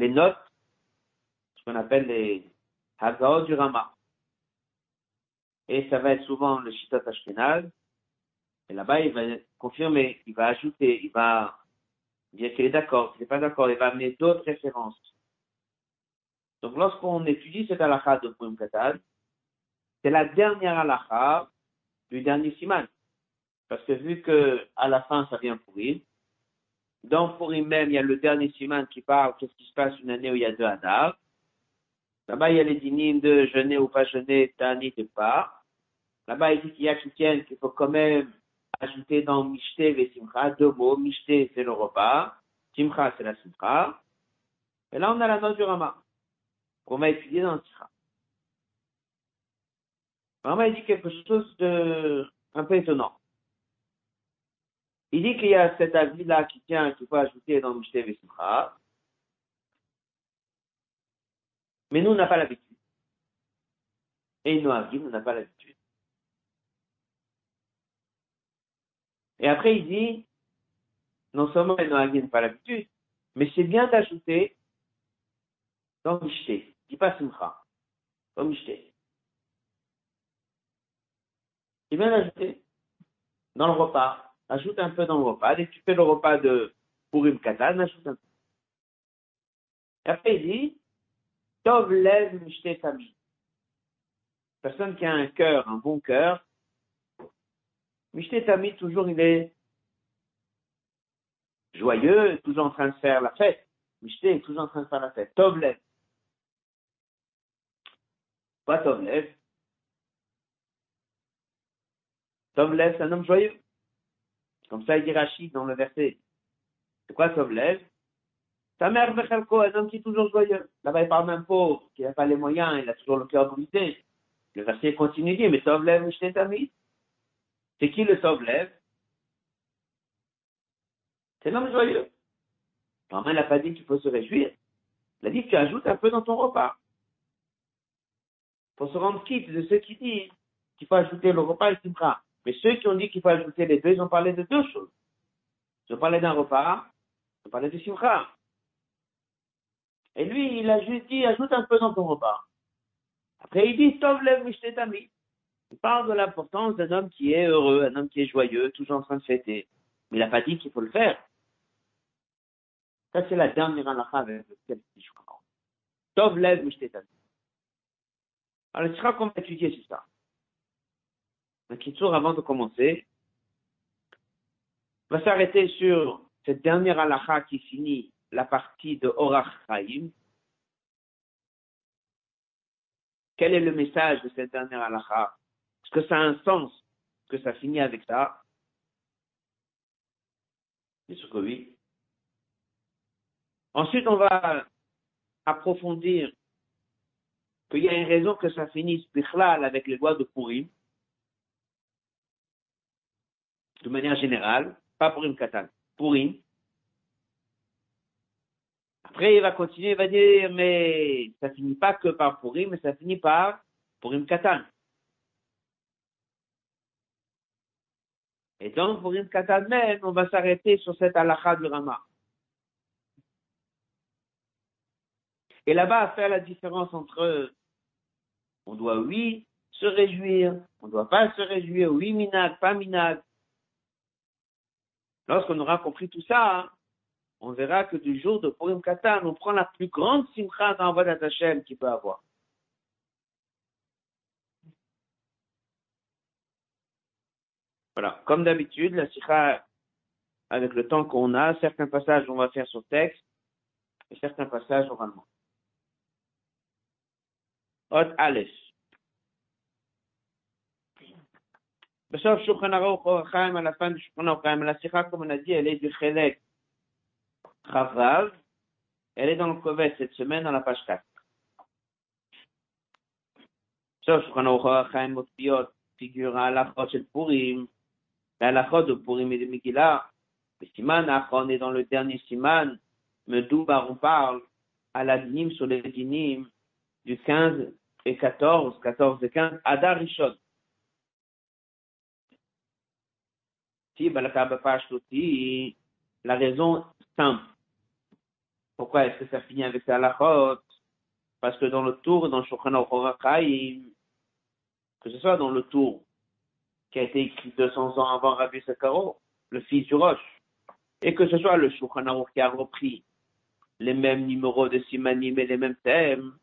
les notes, ce qu'on appelle les Hagaot du Rama. Et ça va être souvent le Shitat Ashkenaz. Et là-bas, il va confirmer, il va ajouter, il va dire qu'il est d'accord, qu'il n'est pas d'accord, il va amener d'autres références. Donc, lorsqu'on étudie cette halakha de Purim c'est la dernière halakha du dernier siman. Parce que vu que à la fin, ça vient Purim, dans Purim même, il y a le dernier siman qui parle qu'est-ce qui se passe une année où il y a deux Hadar. Là-bas, il y a les dynimes de jeûner ou pas jeûner, Tani et pas. Là-bas, il dit qu'il y a tiennent qu'il faut quand même ajouter dans Mishte et Simcha deux mots. Mishte, c'est le repas. Simcha, c'est la Simcha. Et là, on a la note du Rama, qu'on va étudier dans le Simcha. Rama, il dit quelque chose de un peu étonnant. Il dit qu'il y a cet avis-là qui tient, qu'il faut ajouter dans Mishte et Simcha. Mais nous, on n'a pas l'habitude. Et Noagim, on n'a pas l'habitude. Et après, il dit, non seulement les Noagim n'ont pas l'habitude, mais c'est bien d'ajouter dans Mishte. Il pas Simcha. Dans Mishte. C'est bien d'ajouter dans le repas. Ajoute un peu dans le repas. Dès tu fais le repas de Purim Katan, ajoute un peu. Et après, il dit, Tov lev mishte tami. Personne qui a un cœur, un bon cœur, mishte toujours il est joyeux, toujours en train de faire la fête. Mishte est toujours en train de faire la fête. Tov lev. Pas Tov lev. Tov lev, c'est un homme joyeux. Comme ça, il dit Rachid dans le verset. C'est quoi Tov lev? Ta mère, un homme qui est toujours joyeux. Là-bas, il parle d'un pauvre, qui n'a pas les moyens, il a toujours le cœur brisé. Le verset continue, dit, mais Tovlev, Mishnetami. C'est qui le Tovlev? C'est l'homme joyeux. Normalement, il n'a pas dit qu'il faut se réjouir. Il a dit que tu ajoutes un peu dans ton repas. Pour se rendre quitte de ceux qui disent qu'il faut ajouter le repas et le simcha. Mais ceux qui ont dit qu'il faut ajouter les deux, ils ont parlé de deux choses. Ils ont parlé d'un repas, ils ont parlé de simcha. Et lui, il a juste dit, ajoute un peu dans ton repas. Après, il dit, Tov lev mishtetami. Il parle de l'importance d'un homme qui est heureux, un homme qui est joyeux, toujours en train de fêter. Mais il n'a pas dit qu'il faut le faire. Ça, c'est la dernière halakha avec laquelle je comprends. Tov lev mishtetami. Alors, ce sera qu'on va étudier sur ça? Donc, toujours avant de commencer, on va s'arrêter sur cette dernière halakha qui finit la partie de Orach Chaim. Quel est le message de cette dernière halakha? Est-ce que ça a un sens? Que ça finit avec ça? Bien sûr que oui. Ensuite, on va approfondir qu'il y a une raison que ça finisse Bichlal avec les lois de Purim, de manière générale, pas Purim Katan, Purim, après, il va continuer, il va dire, mais ça finit pas que par Purim, mais ça finit par Purim Katan. Et donc, Purim Katan même, on va s'arrêter sur cette halakha du Rama. Et là-bas, faire la différence entre, on doit, oui, se réjouir, on ne doit pas se réjouir, oui, minag, pas minag. Lorsqu'on aura compris tout ça, hein, on verra que du jour de Purim Katan, on prend la plus grande simcha dans Vodat Hashem qu'il peut avoir. Voilà, comme d'habitude, la sikha, avec le temps qu'on a, certains passages on va faire sur texte et certains passages oralement. Hot Aleph. La fin comme on a dit, elle est du Chelek Chavav. Elle est dans le Kovet cette semaine, dans la page 4. La Chod Purim. La Chod de est dans le dernier Siman. Medoubar, on parle à la sur les Dinim du 15 et 14, 14 et 15, Adarishon. La raison simple Pourquoi est-ce que ça finit avec la halachot? Parce que dans le tour, dans Shulchan que ce soit dans le tour qui a été écrit 200 ans avant Rabbi Sakaro, le fils du Roche, et que ce soit le Shulchan qui a repris les mêmes numéros de simanim et les mêmes thèmes,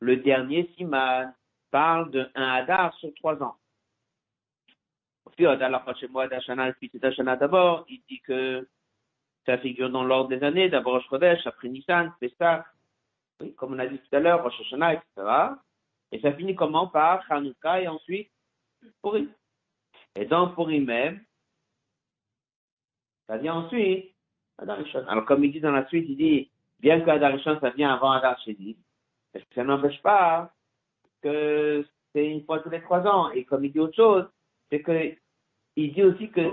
le dernier siman parle de un hadar sur trois ans. Au fil de la prochaine mois d'Ashana, le fils d'Ashana d'abord, il dit que ça figure dans l'ordre des années, d'abord Rosh Chodesh, après Nissan, Pessah, oui, comme on a dit tout à l'heure, Rosh Hashanah, etc. Et ça finit comment? Par Hanouka et ensuite Purim. Et dans Purim même, ça vient ensuite Adarishon. Alors comme il dit dans la suite, il dit, bien que ça vient avant Adar Shedi, ça n'empêche pas que c'est une fois tous les trois ans. Et comme il dit autre chose, c'est que il dit aussi que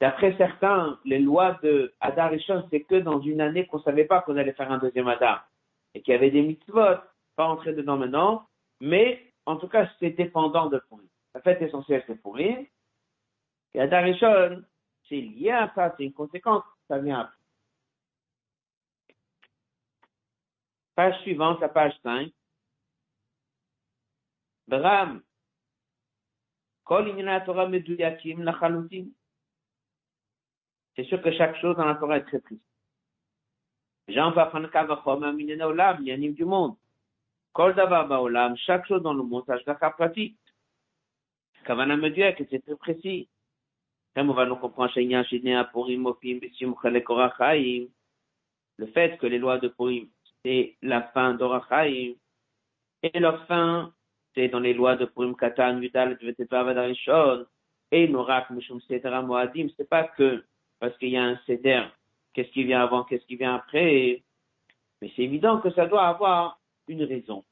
d'après certains, les lois de Adar Rishon, c'est que dans une année qu'on savait pas qu'on allait faire un deuxième Adar. Et qu'il y avait des mitzvot, pas entrer dedans maintenant, mais en tout cas, c'est dépendant de Purim. La fête essentielle, c'est Purim. Et Adar Rishon, c'est lié à ça, c'est une conséquence, ça vient après. Page suivante, la page 5. Bram. Kol la Torah meduyakim lachalutim. C'est sûr que chaque chose dans la Torah est très précise. Jean va prendre Vafanka Vachom minena Olam, Yanim du monde. Kol Davar Baolam, chaque chose dans le monde, Ashdaka Pratik. Kavana Meduyak, c'est très précis. Comme on va nous comprendre, Shenyan, Shinéa, Purim, Opim, Bissim, Chalek, Orachaim. Le fait que les lois de Purim, c'est la fin d'Orachaim. Et leur fin, c'est dans les lois de Purim Katan, Yudal, Vetevav, Adarishon, et Norak, Mishum, Seder, Moadim, c'est pas que parce qu'il y a un Seder, qu'est-ce qui vient avant, qu'est-ce qui vient après, mais c'est évident que ça doit avoir une raison.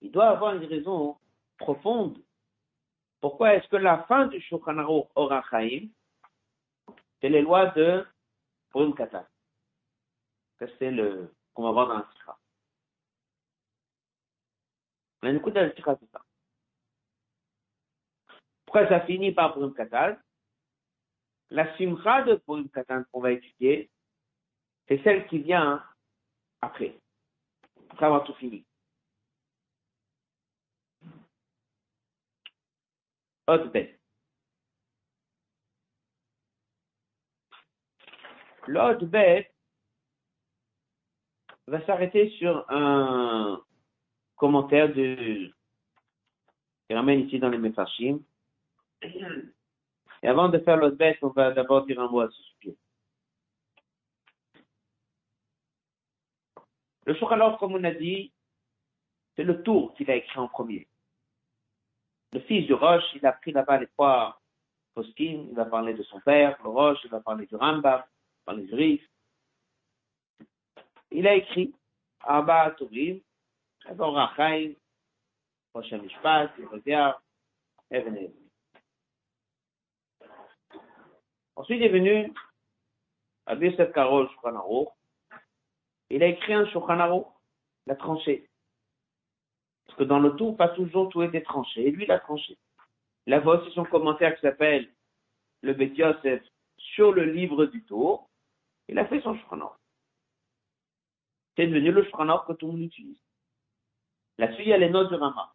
Il doit avoir une raison profonde. Pourquoi est-ce que la fin du Shulchan Aruch Orachaim, c'est les lois de Purim Katan? C'est le, qu'on va voir dans la Sikha. La Sikha, c'est ça. Pourquoi ça finit par Purim Katan? La Simcha de Purim Katan qu'on va étudier, c'est celle qui vient après, après avoir tout fini. Autre bête. L'autre bête va s'arrêter sur un commentaire de qui ramène ici dans les Mefarshim. Et avant de faire l'autre bête, on va d'abord dire un mot à ce sujet. Le Shulchan comme on a dit, c'est le tour qu'il a écrit en premier. Le fils du Roche, il a pris là-bas les trois poskim, il va parler de son père, le Roche, il va parler du Rambam, il va parler du Rif. Il a écrit Abba Tovim, Chazor Rachaim, Rosh Mishpat, Yehudia, Even Ensuite est venu Rabbi Yosef Karol Shulchan Il a écrit un Shulchan la tranchée. Parce que dans le tour, pas toujours tout était tranché. Et lui, il a tranché. Il a aussi son commentaire qui s'appelle le Bet sur le livre du tour. Il a fait son Shulchan C'est devenu le Shulchan que tout le monde utilise. Là-dessus, il les notes de Rama.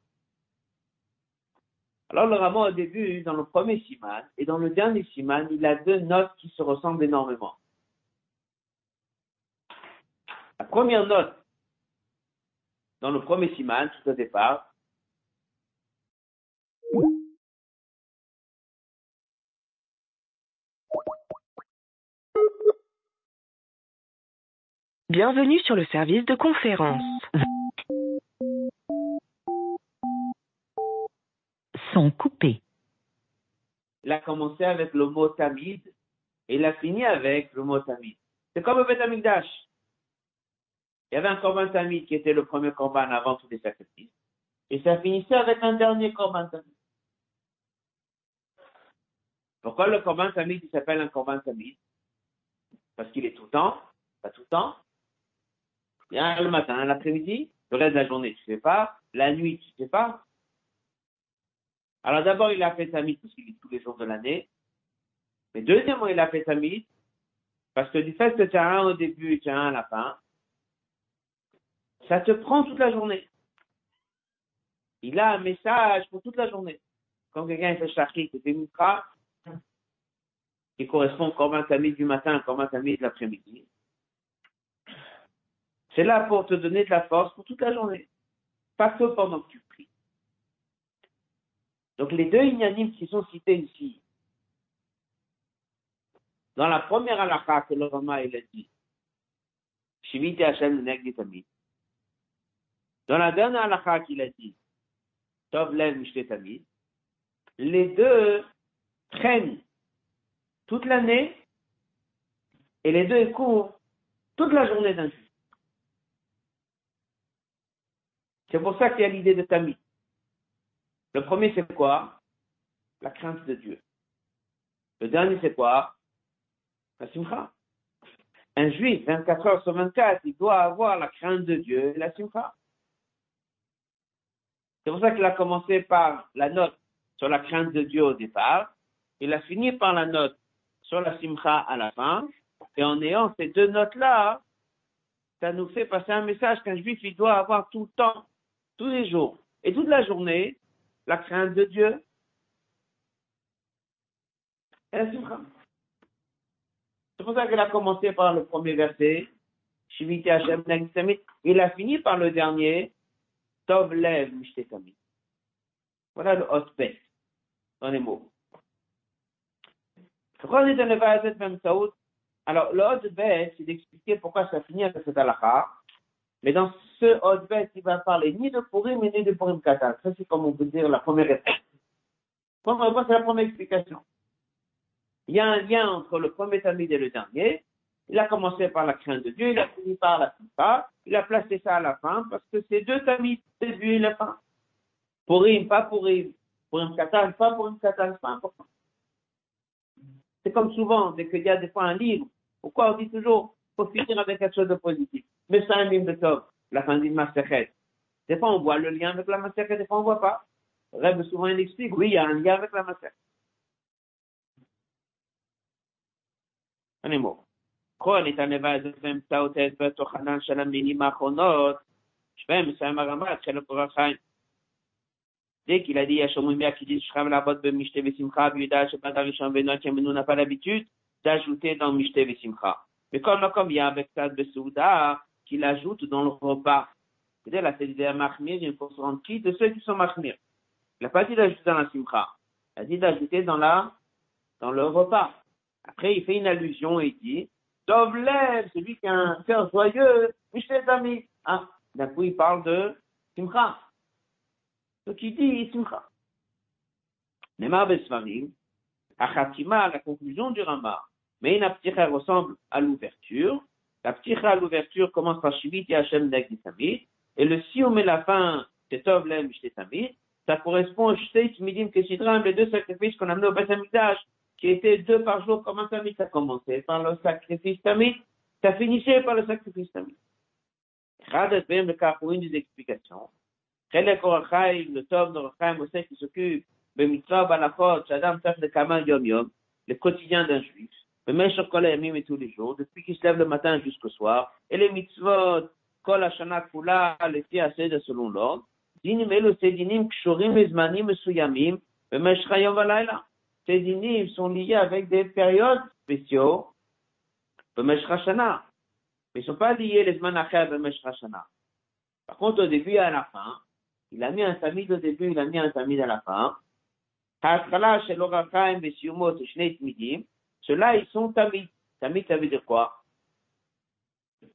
Alors le Rama au début, dans le premier siman et dans le dernier siman, il a deux notes qui se ressemblent énormément. La première note, dans le premier siman, tout au départ, Bienvenue sur le service de conférence. Sont coupés. Il a commencé avec le mot tamid et il a fini avec le mot tamid. C'est comme le Betamikdash. Il y avait un korban tamid qui était le premier korban avant tous les sacrifices. Et ça finissait avec un dernier korban tamid. Pourquoi le korban tamid s'appelle un korban tamid? Parce qu'il est tout le temps, pas tout le temps. Il y a le matin, l'après-midi, le reste de la journée, tu ne sais pas. La nuit, tu ne sais pas. Alors d'abord, il a fait qu'il est tous les jours de l'année. Mais deuxièmement, il a fait Tamid parce que du fait que tu as un au début et tu as un à la fin, Ça te prend toute la journée. Il a un message pour toute la journée. Quand quelqu'un fait shachrit, il fait mukra, qui correspond comme un tamis du matin, comme un tamis de l'après-midi. C'est là pour te donner de la force pour toute la journée. Pas que pendant que tu pries. Donc les deux ignanimes qui sont cités ici, dans la première halakha que le Rama il a dit, Shiviti Hashem Tamid. Dans la dernière halakha qu'il a dit, Tov Lev Tamid, les deux prennent toute l'année et les deux couvrent toute la journée d'un juif. C'est pour ça qu'il y a l'idée de Tamid. Le premier, c'est quoi? La crainte de Dieu. Le dernier, c'est quoi? La simcha. Un juif, 24 heures sur 24, il doit avoir la crainte de Dieu et la simcha. C'est pour ça qu'il a commencé par la note sur la crainte de Dieu au départ. Il a fini par la note sur la simcha à la fin. Et en ayant ces deux notes-là, ça nous fait passer un message qu'un juif, il doit avoir tout le temps, tous les jours et toute la journée, la crainte de Dieu. C'est pour ça qu'il a commencé par le premier verset, Il a fini par le dernier, Voilà le hot bet dans les mots. On est dans le même Alors, le c'est d'expliquer pourquoi ça finit avec cette halakha. Mais dans ce hot bet, il va parler ni de Purim, ni de Purim Katan. Ça, c'est comme on peut dire la première réponse. Première réponse, c'est la première explication. Il y a un lien entre le premier tamid et le dernier. Il a commencé par la crainte de Dieu, il a fini par la simpa, il a placé ça à la fin parce que c'est deux tamid, le début et la fin. Purim, pas Purim. Purim Katan, pas Purim Katan, c'est pas important. C'est comme souvent, dès qu'il y a des fois un livre, pourquoi on dit toujours, faut finir avec quelque chose de positif? Mais c'est un livre de top, la fin d'une masterclass. Des fois, on voit le lien avec la masterclass, des fois, on voit pas. Rêve souvent, il explique, oui, il y a un lien avec la masterclass. Un mot. כל התענבה הזאת באמצעות ההסבר תוכנן של המילים האחרונות, שבהם מסיים הרמב"ם חלק אורח חיים. Dès qu'il a dit à Shomrimia qui dit Shram la botte de Mishte Vesimcha, Biuda, Shabbat Arishon Benoît, qui n'a pas l'habitude d'ajouter dans Mishte Vesimcha. Mais comme, comme il y a avec Sad Besouda, qu'il ajoute dans le repas. C'est-à-dire, là, c'est l'idée Mahmir, il faut se rendre qui de ceux qui sont Mahmir. Il n'a pas dit d'ajouter dans la Simcha. Il a dit d'ajouter dans la, dans le repas. Après, il fait une allusion et il dit, Dovlev, celui qui a un cœur joyeux, Michel Dami. Ah, d'un coup, il parle de Simcha. Donc il dit Simcha. Nemar Besvarim, Achatima, la conclusion du Rama. Mais une ressemble à l'ouverture. La pticha à l'ouverture commence par Shivit et Hashem Nagditamid, et le Sium et la fin, c'est Tov Lem ça correspond au Shteit Midim Kesidram, les deux sacrifices qu'on a amenait au Basamikdash, qui étaient deux par jour comme un tamid. Ça commençait par le sacrifice tamid, ça finissait par le sacrifice tamid. Radat Ben le pour une des explications. Chelek Orachai, le Tov Norachai Mosé qui s'occupe, Bemitzvah Balachot, Shadam Taf le Kamal Yom Yom, le quotidien d'un juif et tous les jours, depuis qu'il se lève le matin jusqu'au soir, et les mitzvot, כל השנה כולה לפי הסדר selon l'ordre, דינים אלו זה דינים קשורים לזמנים מסוימים במשך היום והלילה. Ces dinim sont liés avec des périodes spéciaux במשך השנה. Mais ils ne sont pas liés les zman אחר במשך השנה. Par contre, au début et à la fin, il a mis un tamid au début, il a mis un tamid à la fin. Ceux-là, ils sont tamid. Tamid, ça veut dire quoi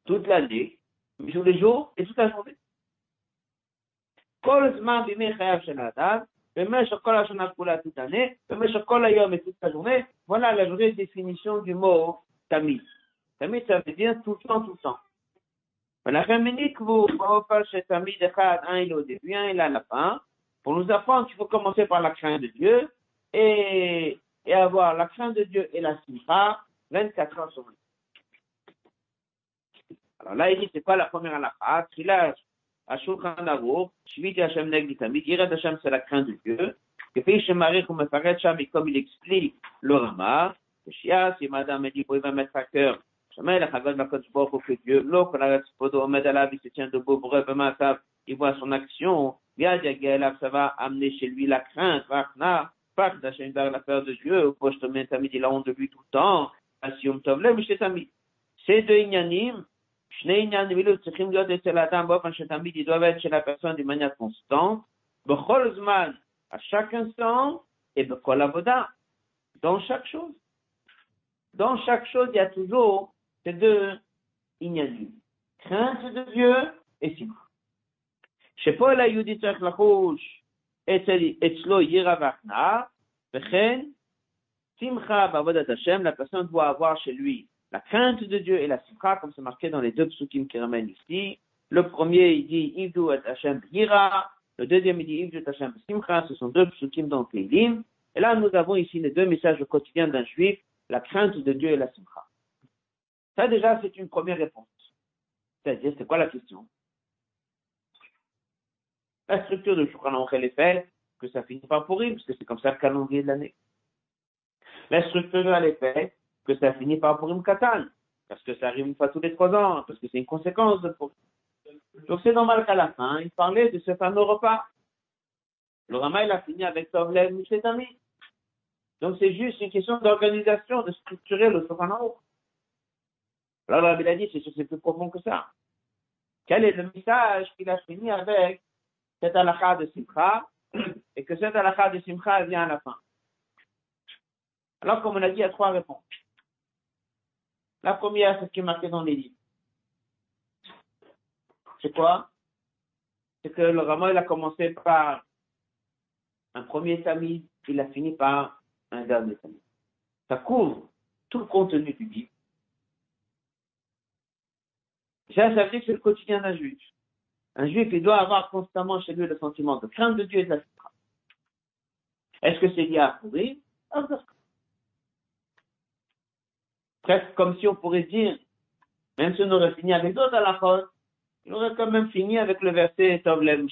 Toute l'année, tous les jours et toute la journée. כל הזמן בימי חייו של האדם, במשך כל השנה כולה toute l'année, במשך כל היום et toute la journée, voilà la vraie définition du mot tamid. Tamid, ça veut dire tout le temps, tout le temps. ולכן מניקבו באופן שתמיד אחד, un il est au début, un il est à la fin, pour nous apprendre qu'il faut commencer par la crainte de Dieu et, et avoir la crainte de Dieu et la simcha 24 heures sur 24. Alors là, il dit, c'est quoi la première halakha? Ashulchan Aruch, Hashem Hashem, c'est la crainte de Dieu. Ou Mefaret Sham, et comme il explique le Rama, si madame me dit, pouvez mettre à cœur voit son action, Yad Yagelav, ça va amener chez lui la crainte, Rachna, Pach, Dachem, Dar, la peur de Dieu, Posh, Tomen, Tamid, il a honte de lui tout le temps, Asium, Tovle, Mishte, Tamid. Ces deux Inyanim, Shnei Inyanim, ils צריכים להיות אצל האדם באופן שתמיד ils doivent être chez la personne d'une manière constante, בכל זמן, à chaque instant, et בכל עבודה, dans chaque chose. Dans chaque chose, il y a toujours ces deux ignanim. Crainte de Dieu et simcha. שפה ליהודי צריך לחוש la personne doit avoir chez lui la crainte de Dieu et la simcha, comme c'est marqué dans les deux psukim qui ramènent ici. Le premier, il dit, Ivdu et Hashem Yira. Le deuxième, il dit, Ivdu et Hashem Simcha. Ce sont deux psukim dans Keilim. Et là, nous avons ici les deux messages quotidiens d'un juif, la crainte de Dieu et la simcha. Ça, déjà, c'est une première réponse. C'est-à-dire, c'est quoi la question? La structure de Shukran Aruch, elle est faite, que ça finit par pourrir, parce que c'est comme ça le calendrier de l'année. La structure, est faite, que ça finit par pourrir Katan, parce que ça arrive une fois tous les trois ans, parce que c'est une conséquence de pourrir. Donc c'est normal qu'à la fin, il parlait de ce fameux repas. Le Rama, il a fini avec Tovlev Mishetami. Donc c'est juste une question d'organisation, de structurer le Sofanao. Alors la Bible a dit, c'est plus profond que ça. Quel est le message qu'il a fini avec cette halakha de Simcha et que cette halakha de Simcha vient à la fin Alors comme on a dit, il y a trois réponses. La première, c'est ce qui est marqué dans les livres. C'est quoi? C'est que le Rama, il a commencé par un premier tamis, il a fini par un dernier tamis. Ça couvre tout le contenu du livre. Ça, ça veut c'est le quotidien d'un juif. Un juif, il doit avoir constamment chez lui le sentiment de crainte de Dieu et de la souffrance. Est-ce que c'est lié à pourrir Presque comme si on pourrait dire, même si on aurait fini avec d'autres à la fois, il aurait quand même fini avec le verset Tov Lev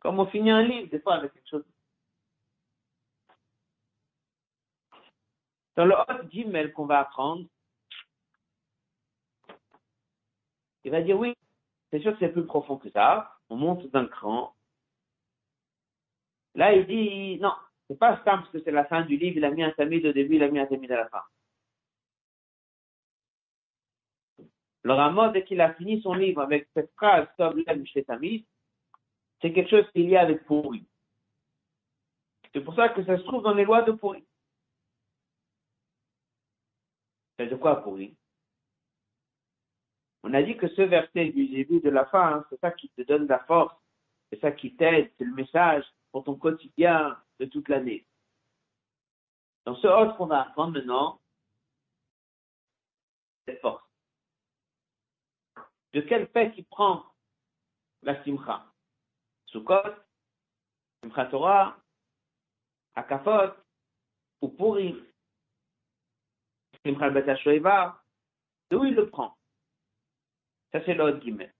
Comme on finit un livre, des fois, avec quelque chose. Dans le Hot Gimel qu'on va apprendre, il va dire oui, c'est sûr que c'est plus profond que ça. On monte d'un cran. Là, il dit non, c'est pas simple parce que c'est la fin du livre. Il a mis un tamid au début, il a mis un tamid à la fin. Le Ramon, dès qu'il a fini son livre avec cette phrase, c'est quelque chose qui est lié avec pourri. C'est pour ça que ça se trouve dans les lois de pourri. C'est de quoi pourri? On a dit que ce verset du début de la fin, hein, c'est ça qui te donne la force, c'est ça qui t'aide, c'est le message pour ton quotidien de toute l'année. Dans ce autre qu'on va apprendre maintenant, cette force. De quelle fête il prend la simcha? Sukkot, Simcha Torah, Akafot, ou Purim, Simcha Bet Shoeva, d'où il le prend? Ça, c'est l'autre guillemette.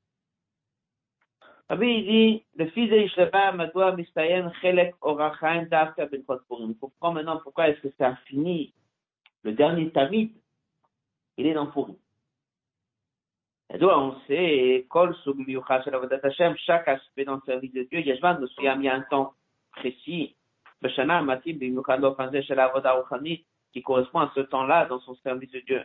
Rabbi, il dit, le fils de Ishleba, Madoua, Mistayen, Chelek, Orachaim, Dafka, Ben Kotpurim. Il maintenant pourquoi est-ce que ça a fini. Le dernier Tamid, il est dans Purim. Madoua, on sait, Kol, Sug, Miyucha, Shalavadat Hashem, chaque aspect dans le service de Dieu, Yeshvan, nous a mis un temps précis. Beshana, Matim, Bimukha, Lofanze, Shalavadat Ruchani, qui correspond à ce temps-là dans son service de Dieu.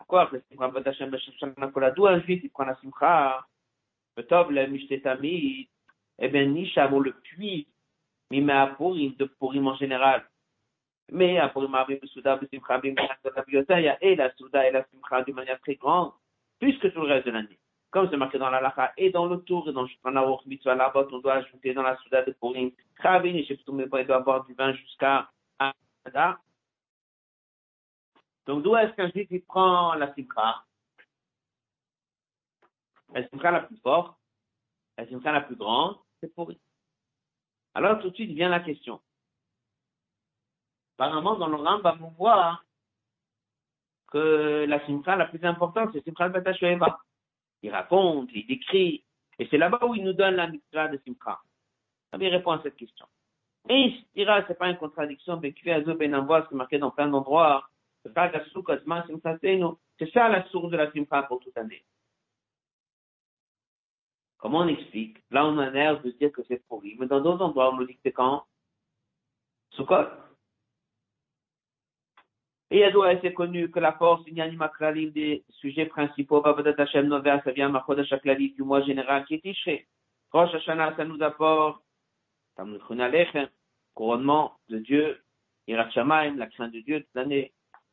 À quoi que Simcha Bavadat Hashem, Shoshana Kola, d'où un juif, il prend la Simcha. Tov, le Mishtetami, eh bien, Nisha, on le puise. Mais mais à Purim, de Purim en général. Mais à Purim, à Purim, Souda, Simcha, Bim, et la Souda et la Simcha d'une manière très grande, plus que tout le reste de l'année comme c'est marqué dans la lacha et dans le tour et dans le Mitzvah Labot, on doit ajouter dans la Souda de Purim, Chavin et Sheptum, il doit avoir du vin jusqu'à. Donc d'où est-ce qu'un juif il prend la simcha? La simcha la plus forte, la simcha la plus grande, c'est pourri. Alors tout de suite vient la question. Apparemment, dans le Rambam, on voit que la simcha la plus importante, c'est simcha al Il raconte, il décrit, et c'est là-bas où il nous donne la mitzvah de simcha. Lui répond à cette question. Et ce c'est pas une contradiction, mais qui fait Azo Ben c'est marqué dans plein d'endroits. C'est ça la source de la simcha pour toute année. Comment on explique Là, on a l'air de dire que c'est pourri, mais dans d'autres endroits, on nous dit que c'est quand Sukkot. Et Yadoua, c'est connu que la force, il y a une des sujets principaux, Babadat Hashem Novea, ça vient Machodesh Aklali du mois général qui est Tishré. Rosh Hashanah, ça nous apporte couronnement de Dieu, Irat la crainte de Dieu toute l'année.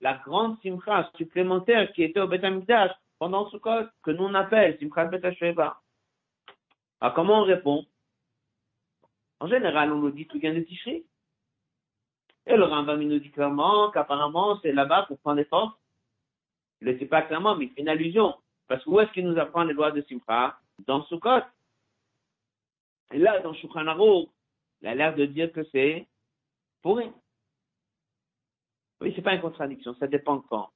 la grande Simcha supplémentaire qui était au Beth Amikdash pendant ce code, que nous on appelle Simcha Bet Alors comment on répond? En général, on nous dit tout vient de Tishri. Et le Rambam nous dit clairement qu'apparemment c'est là-bas pour prendre des forces. Il ne dit pas clairement, mais il fait une allusion. Parce que où est-ce qu'il nous apprend les lois de Simcha? Dans Sukkot. Et là, dans Shulchan il a l'air de dire que c'est pourri. Oui, c'est pas une contradiction, ça dépend quand.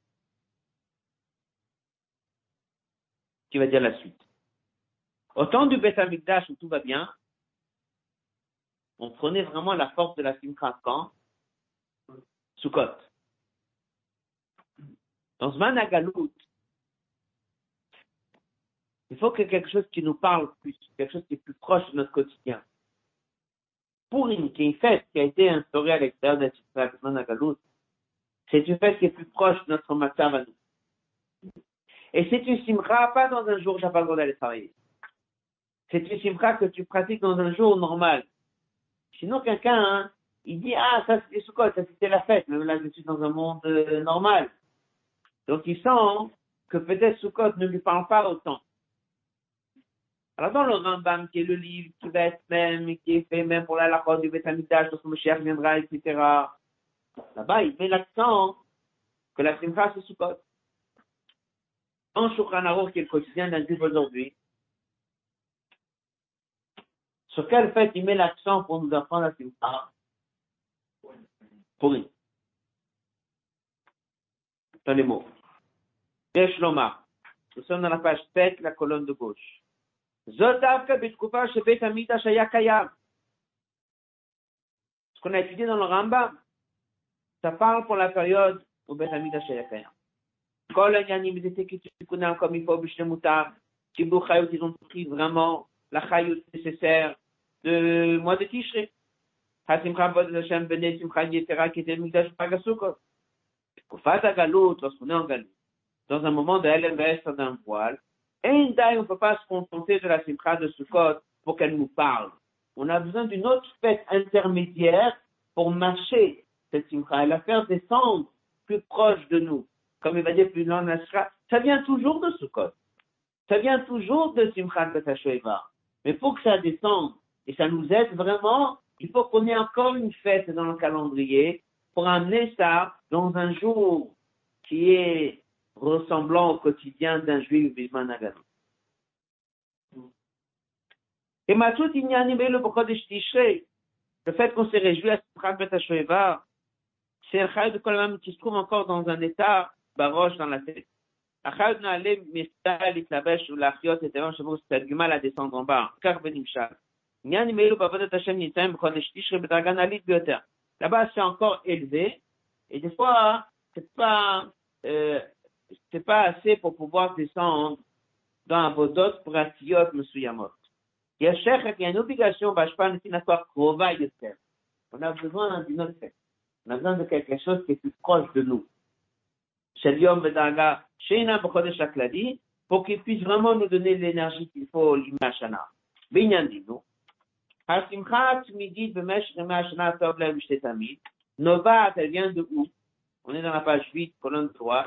Qui va dire la suite. Au temps du Beth Amikdash où tout va bien, on prenait vraiment la force de la Simcha quand? Sukkot. Dans Managalout, il faut que quelque chose qui nous parle plus, quelque chose qui est plus proche de notre quotidien. Qui est une fête qui a été instaurée à l'extérieur de la Galout, c'est une fête qui est plus proche de notre matin à nous. Et c'est une simcha, pas dans un jour, le droit d'aller travailler. C'est une simcha que tu pratiques dans un jour normal. Sinon, quelqu'un, hein, il dit, ah, ça c'était Sukkot, ça c'était la fête, mais là, je suis dans un monde euh, normal. Donc, il sent que peut-être Sukkot ne lui parle pas autant. Alors dans le Rambam, qui est le livre qui va être même, qui est fait même pour la lacrosse du Betamidash, lorsque Moshiach viendra, etc. Là-bas, il met l'accent que la Simcha, c'est Sukkot. En Shulchan qui est le quotidien d'un juif aujourd'hui, sur quel fait il met l'accent pour nous apprendre la Simcha? Pourri. Dans les mots. Loma. Nous sommes dans la page 7, la colonne de gauche. Ce qu'on a étudié dans le Rambam, ça parle pour la période au Beth Amidash Elefer. Kol Yannim, ils étaient Kitsukunam comme il faut, Bishnemutar, Kibou Chayot, ils ont pris vraiment la Chayot nécessaire de mois de Tishré. Hasimcha Vod Hashem Bene Simcha Yetera, qui était le Mikdash Pagasukot. Koufat lorsqu'on est en Galout, dans un moment de LMS, d'un voile, et on ne peut pas se contenter de la Simcha de Sukkot pour qu'elle nous parle. On a besoin d'une autre fête intermédiaire pour marcher cette simcha et la faire descendre plus proche de nous. Comme il va dire plus loin, ça vient toujours de Sukkot. Ça vient toujours de Simchat Betashoeva. Mais pour que ça descende et ça nous aide vraiment, il faut qu'on ait encore une fête dans le calendrier pour amener ça dans un jour qui est ressemblant au quotidien d'un juif Bismanagan. Et Matout Inyani le fait qu'on s'est réjoui à Simchat Bet c'est un chayot de Kolam qui se trouve encore dans un état baroche dans la tête. Achayot Naalem Mistal Itlabesh ou l'Achiot et Tevan Shavur, c'est du mal à descendre en bas. Car Benimshal. Inyani Meilu Bavodat Hashem Nitzayim Bokodesh Tishrei Bedragan Alit Bioter. Là-bas, c'est encore élevé. Et des fois, c'est pas, euh, c'est pas assez pour pouvoir descendre dans un Avodot Pratiot Mesuyamot. Il y a cher qu'il y a une obligation, Bashpan, Sinatoire, Krova, Yoter. On a besoin d'une autre fête. On a besoin de quelque chose qui est plus proche de nous. Sheliom Bedaga, Sheina Bochodesh Akladi, pour qu'il puisse vraiment nous donner l'énergie qu'il faut, l'imashana. בעניין דינו, השמחה התמידית במשך ימי השנה טוב להם שתי תמיד, נובעת, elle vient de où On est dans la page 8, colonne 3.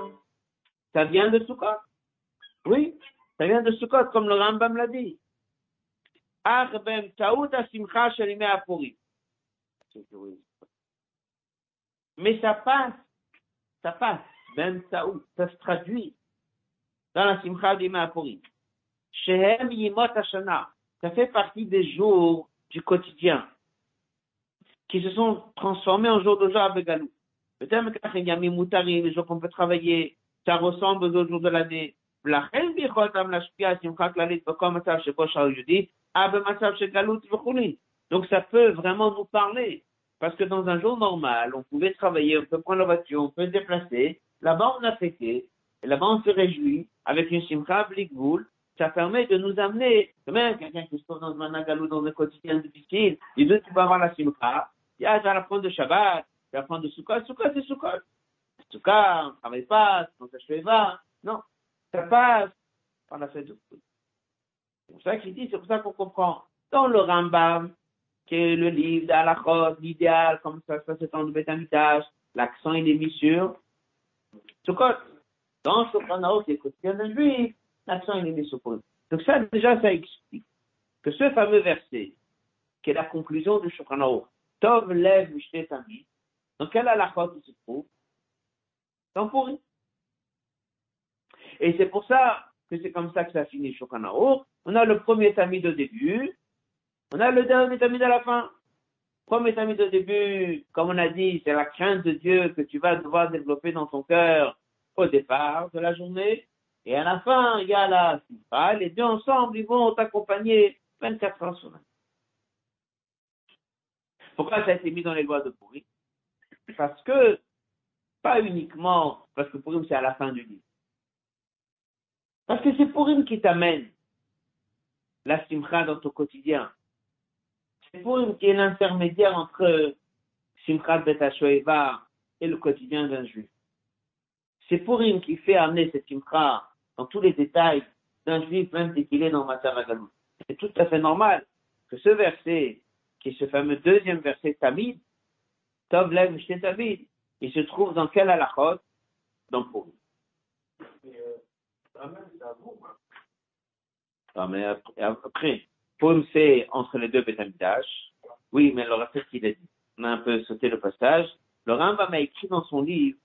Ça vient de Sukkot. Oui, ça vient de Sukkot, comme le Rambam l'a dit. אך באמצעות השמחה של ימי הפורים. Mais ça passe, ça passe, באמצעות, ça se traduit dans la simcha d'Yom Appurim. Shehem Yimot Hashana, ça fait partie des jours du quotidien qui se sont transformés en jours de joie avec Galou. Peut-être qu'il y a Mimoutari, les jours qu'on peut travailler, ça ressemble aux autres jours de l'année. לכן ביכולתם להשפיע על שמחה כללית בכל מצב שבו שאול יהודי, אבל במצב של גלות וכולי. Donc ça peut vraiment nous parler. parce que dans un jour normal, on pouvait travailler, on peut prendre la voiture, on peut se déplacer. Là-bas, on a fêté. Et là-bas, on se réjouit avec une simcha blikboul. Ça permet de nous amener, même, quelqu'un qui se trouve dans un agalou, dans un quotidien difficile, il veut pouvoir avoir la simcha. Il y a, à prendre de Shabbat, à prendre de Sukkot. Sukkot, c'est Sukkot. Sukkot, on ne travaille pas, on s'achève pas. Non. Ça passe par la fête de C'est pour ça qu'il dit, c'est pour ça qu'on comprend. Dans le Rambam, qui est le livre d'Alachot, l'idéal, comme ça se passe dans le Betamitage, l'accent il est mis sur Sukkot. Dans Shulchan est quotidien d'un juif, l'accent il est mis sur Purim. Donc ça, déjà, ça explique que ce fameux verset, qui est la conclusion du Shulchan Tov lev mishte tamid, dans quel Alachot il se trouve? Dans Purim. Et c'est pour ça que c'est comme ça que ça finit Shulchan. On a le premier tamid au début, on a le dernier tamid à la fin. Premier tamid au début, comme on a dit, c'est la crainte de Dieu que tu vas devoir développer dans ton cœur au départ de la journée. Et à la fin, il y a la simcha. Les deux ensemble, ils vont t'accompagner 24 heures sur 24. Pourquoi ça a été mis dans les lois de Purim Parce que, pas uniquement parce que Purim c'est à la fin du livre. Parce que c'est Purim qui t'amène la simcha dans ton quotidien. C'est Purim qui est l'intermédiaire entre Simchat Bet HaShoeva et le quotidien d'un juif. C'est Purim qui fait amener cette simcha dans tous les détails d'un juif, même dès qu'il est dans Matzah C'est tout à fait normal que ce verset, qui est ce fameux deuxième verset Tamid, Tov Lev Tamid, il se trouve dans quel halachot? Dans Purim. Ah, mais après, Purim c'est entre les deux Betamidash. Oui, mais le reste qu'il a dit. On a un peu sauté le passage. Le Rambam a écrit dans son livre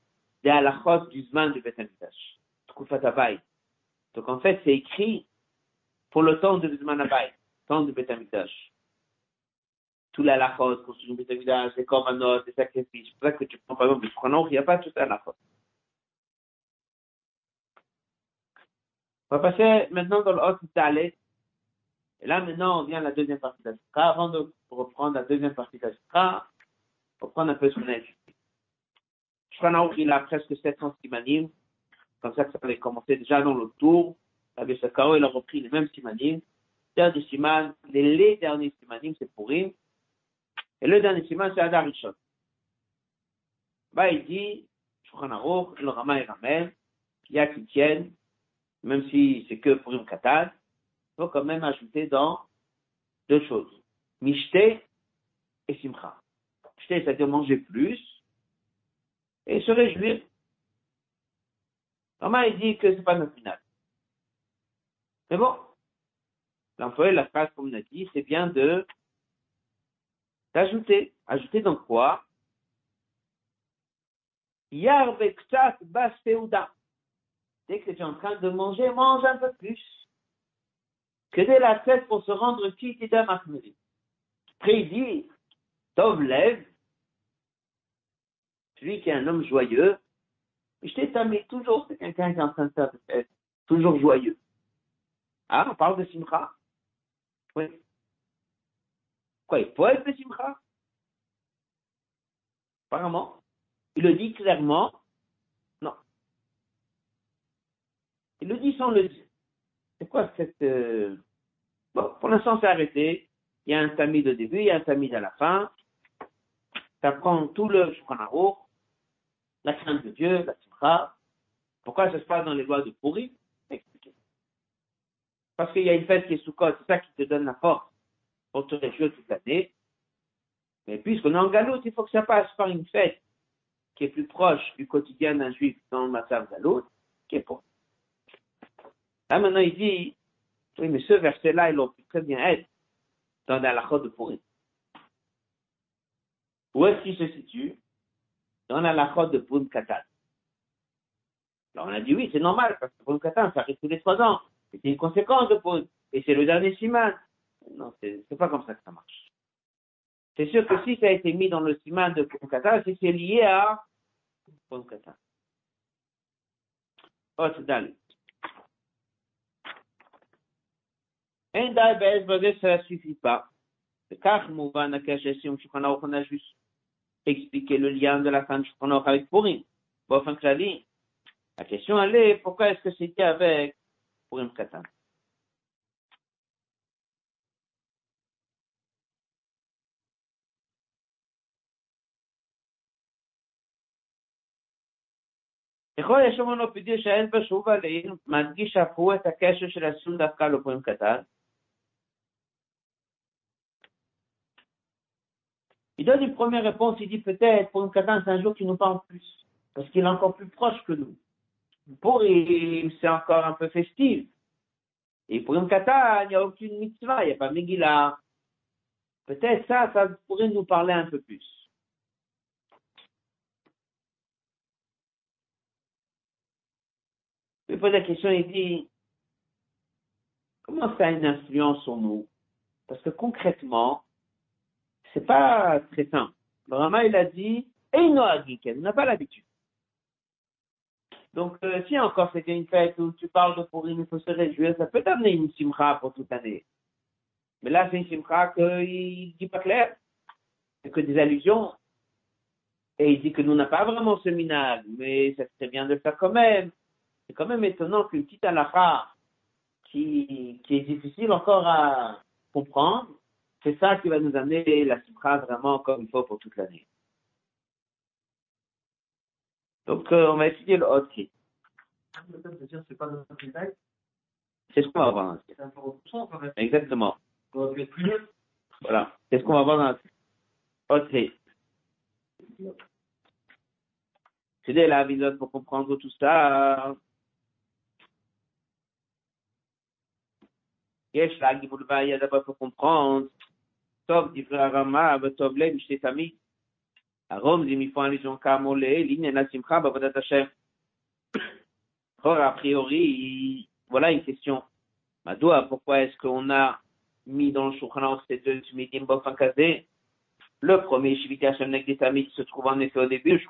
des halachot du Zman du Abayt. Donc en fait, c'est écrit pour le temps de Zman temps du Betamidash. Tout la halachot, construction du Betamidash, les korbanot, les sacrifices. C'est pour ça que tu prends par exemple le Shulchan il n'y a pas tout la halachot. On va passer maintenant dans le Hot. Et là, maintenant, on vient à la deuxième partie de la. Avant de reprendre la deuxième partie de la Sikha, on va prendre un peu ce qu'on a étudié. Shulchan il a presque 700 simanim. Comme ça ça avait commencé déjà dans le tour. Rabbi Sakaro, il a repris les mêmes simanim. Dernier siman, les, derniers simanim, c'est Purim. Et le dernier siman, c'est Adar Rishon. Bah, il dit, Aruch, le Rama et ramène, il y a qui tiennent, même si c'est que pour une Katan, il faut quand même ajouter dans deux choses. Mishte et Simcha. Mishte, c'est-à-dire manger plus et se réjouir. Normal, il dit que c'est pas notre final. Mais bon, l'employé, la phrase, comme on a dit, c'est bien de d'ajouter. Ajouter dans quoi? Yar dès que tu es en train de manger, mange un peu plus. Que dès la tête pour se rendre quitte et Après, il lève, celui qui est un homme joyeux, je t'ai toujours, c'est quelqu'un qui est en train de faire toujours joyeux. Ah, on parle de Simcha? Oui. Quoi, il faut être de Simcha? Apparemment. Il le dit clairement, Il le dit sans le dire. C'est quoi cette... Euh... Bon, pour l'instant, c'est arrêté. Il y a un tamid au début, il y a un tamid à la fin. Ça prend tout le Shukran la crainte de Dieu, la simcha. Pourquoi ça se passe dans les lois de Pourri Expliquez. Parce qu'il y a une fête qui est sous c'est ça qui te donne la force pour te réjouir toute l'année. Mais puisqu'on est en galoute, il faut que ça passe par une fête qui est plus proche du quotidien d'un juif dans le Matzav Galout, qui est pour. Là, maintenant, il dit, oui, mais ce verset-là, il aurait pu très bien être dans la de Purim. Où est-ce qu'il se situe? Dans la de Purim Katan. Alors on a dit oui, c'est normal, parce que Purim Katan, ça arrive tous les trois ans. C'est une conséquence de Purim. Et c'est le dernier siman. Non, c'est pas comme ça que ça marche. C'est sûr que si ça a été mis dans le siman de Purim Katan, c'est c'est lié à Purim Katan. Autre dalle. Un dalle, ça ne suffit pas. Car, Mouvan, Akashessim, Shukhanah, on a juste expliqué le lien de la fin de Shukhanah avec Purim. Bon, enfin, la question, elle est, pourquoi est-ce que c'était avec Purim Katan? יכול יש לנו פדיע שאין בשוב עליהם, מדגיש אף הוא את הקשר של הסון דווקא לפורים קטן. Il donne une première réponse, il dit peut-être pour une Katan, c'est un jour qui nous parle plus, parce qu'il est encore plus proche que nous. Pour c'est encore un peu festif. Et pour une Katan, il n'y a aucune mitzvah, il n'y a pas Megillah. Peut-être ça, ça pourrait nous parler un peu plus. Il pose la question, il dit, comment ça a une influence sur nous? Parce que concrètement, c'est pas très simple. Le Rama, il a dit, et il n'a pas l'habitude. Donc, euh, si encore c'était une fête où tu parles de Purim, il faut se réjouir, ça peut t'amener une simcha pour toute l'année. Mais là, c'est une simcha qu'il dit pas clair. C'est que des allusions. Et il dit que nous n'a pas vraiment ce minage, mais ça serait bien de le faire quand même. C'est quand même étonnant qu'une petite halakha qui, qui est difficile encore à comprendre, c'est ça qui va nous amener la Simcha vraiment comme il faut pour toute l'année. Donc, euh, on va étudier le Hot Kit. C'est ce qu'on va voir. Dans Exactement. Voilà. C'est ce qu'on va voir dans la Hot C'est la vidéo pour comprendre tout ça. Yesh la d'abord pour comprendre. A priori, voilà une question. Madoua, pourquoi est-ce qu'on a mis dans le ces deux Le premier Shviti se trouve en effet au début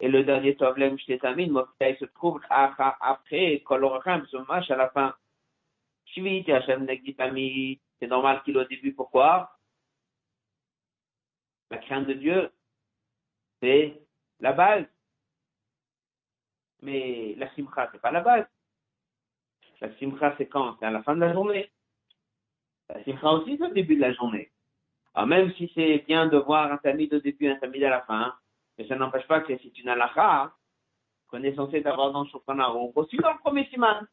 Et le dernier se trouve après Koloracham, ce match à la fin. Shviti Hashem Negdetamid, c'est normal qu'il au début, pourquoi? La crainte de Dieu, c'est la base. Mais la simcha, c'est pas la base. La simcha, c'est quand? C'est à la fin de la journée. La simcha aussi, c'est au début de la journée. Alors même si c'est bien de voir un tamid au début, un tamid à la fin, mais ça n'empêche pas que c'est une halakha qu'on est censé avoir dans le Aruch, aussi dans le premier siman.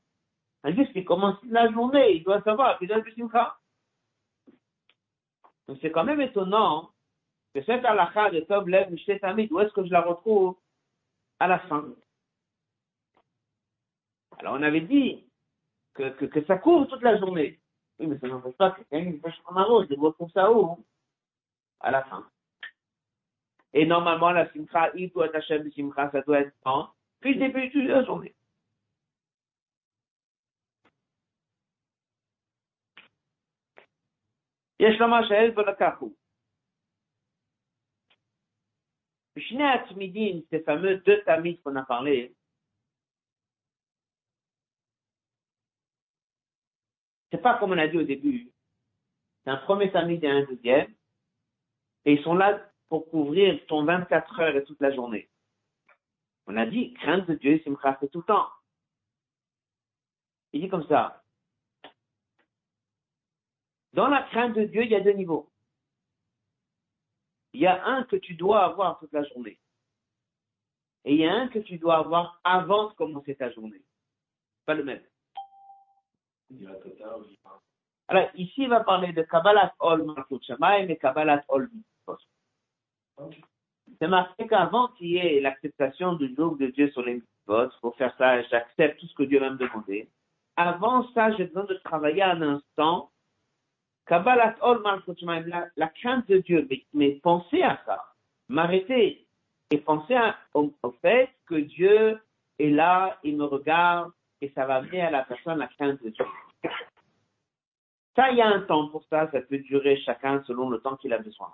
Un juif qui commence la journée, il doit savoir qu'il a le simcha. Donc c'est quand même étonnant que cette halakha de Tov Lev Tamid, où est-ce que je la retrouve À la fin. Alors on avait dit que, que, que ça court toute la journée. Oui, mais ça n'empêche pas que quand il fait un rose, je retrouve ça où À la fin. Et normalement, la simcha, il doit être Hachem simcha, ça doit être quand Puis le début de la journée. יש לומר שהעז ולקח Mishneh Atmidin, ces fameux deux tamis qu'on a parlé, c'est pas comme on a dit au début. C'est un premier tamid et un deuxième. Et ils sont là pour couvrir ton 24 heures et toute la journée. On a dit, crainte de Dieu, Simcha, c'est tout le temps. Il dit comme ça. Dans la crainte de Dieu, il y a deux niveaux. Il y a un que tu dois avoir toute la journée. Et il y a un que tu dois avoir avant de commencer ta journée. Pas le même. Alors, ici, il va parler de Kabbalat Ol Malchut Shamaim et Kabbalat Ol. C'est marqué qu'avant qu'il y ait l'acceptation du jour de Dieu sur les mitzvot, pour faire ça, j'accepte tout ce que Dieu va me demander. Avant ça, j'ai besoin de travailler un instant. Kabbalat la, crainte de Dieu, mais, penser à ça, m'arrêter et penser à- au, au fait que Dieu est là, il me regarde, et ça va amener à la personne la crainte de Dieu. Ça, il y a un temps pour ça, ça peut durer chacun selon le temps qu'il a besoin.